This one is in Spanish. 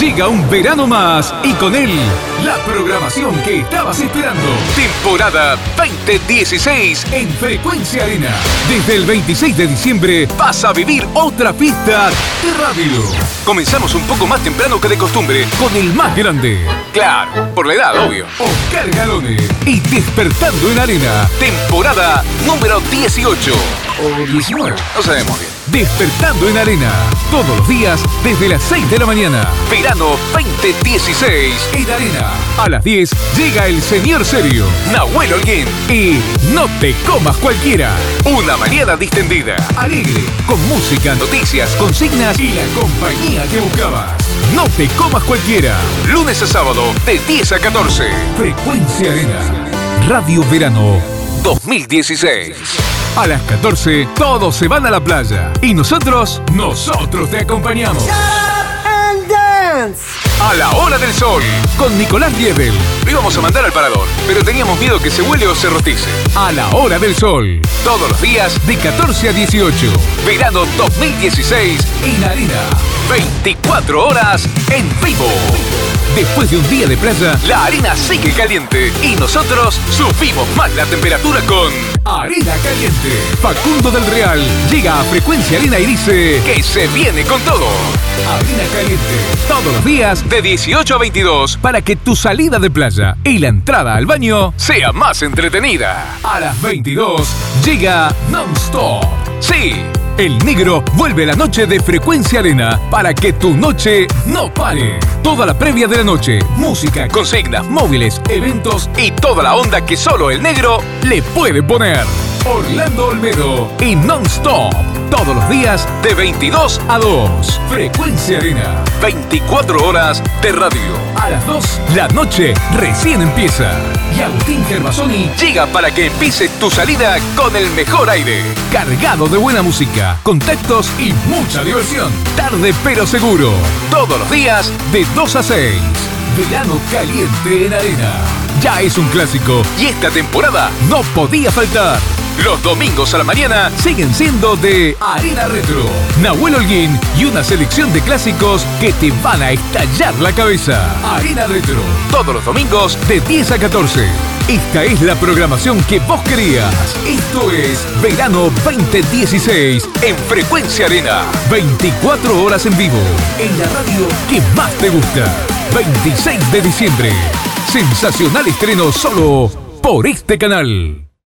Llega un verano más y con él la programación que estabas esperando. Temporada 2016 en Frecuencia Arena. Desde el 26 de diciembre vas a vivir otra fiesta de radio. Comenzamos un poco más temprano que de costumbre con el más grande. Claro, por la edad, obvio. Oscar Galone y Despertando en Arena. Temporada número 18. O 19. No sabemos bien. Despertando en Arena. Todos los días desde las 6 de la mañana. Verano 2016 en Arena. A las 10 llega el señor serio, Nahuel Holguín. Y no te comas cualquiera. Una mañana distendida, alegre, con música, noticias, consignas y la compañía que buscabas. No te comas cualquiera. Lunes a sábado de 10 a 14. Frecuencia Arena. Radio Verano 2016. A las 14 todos se van a la playa y nosotros, nosotros te acompañamos. A la hora del sol, con Nicolás Diebel. Lo íbamos a mandar al parador, pero teníamos miedo que se huele o se rotice. A la hora del sol, todos los días de 14 a 18. Verano 2016 en Arena. 24 horas en. Después de un día de playa, la arena sigue caliente y nosotros subimos más la temperatura con Arena Caliente. Facundo del Real llega a Frecuencia Arena y dice que se viene con todo. Arena Caliente. Todos los días de 18 a 22 para que tu salida de playa y la entrada al baño sea más entretenida. A las 22 llega Non-Stop. Sí. El negro vuelve la noche de Frecuencia Arena para que tu noche no pare. Toda la previa de la noche, música, consignas, móviles, eventos y toda la onda que solo el negro le puede poner. Orlando Olmedo y Non-Stop. Todos los días de 22 a 2. Frecuencia Arena. 24 horas de radio. A las 2, la noche recién empieza. Y Agustín Gervasoni llega para que empiece tu salida con el mejor aire. Cargado de buena música, contactos y mucha diversión. Tarde pero seguro. Todos los días de 2 a 6. Verano caliente en arena. Ya es un clásico y esta temporada no podía faltar. Los domingos a la mañana siguen siendo de Arena Retro, Nahuel Holguín y una selección de clásicos que te van a estallar la cabeza. Arena Retro, todos los domingos de 10 a 14. Esta es la programación que vos querías. Esto es Verano 2016 en Frecuencia Arena. 24 horas en vivo, en la radio que más te gusta. 26 de diciembre. Sensacional estreno solo por este canal.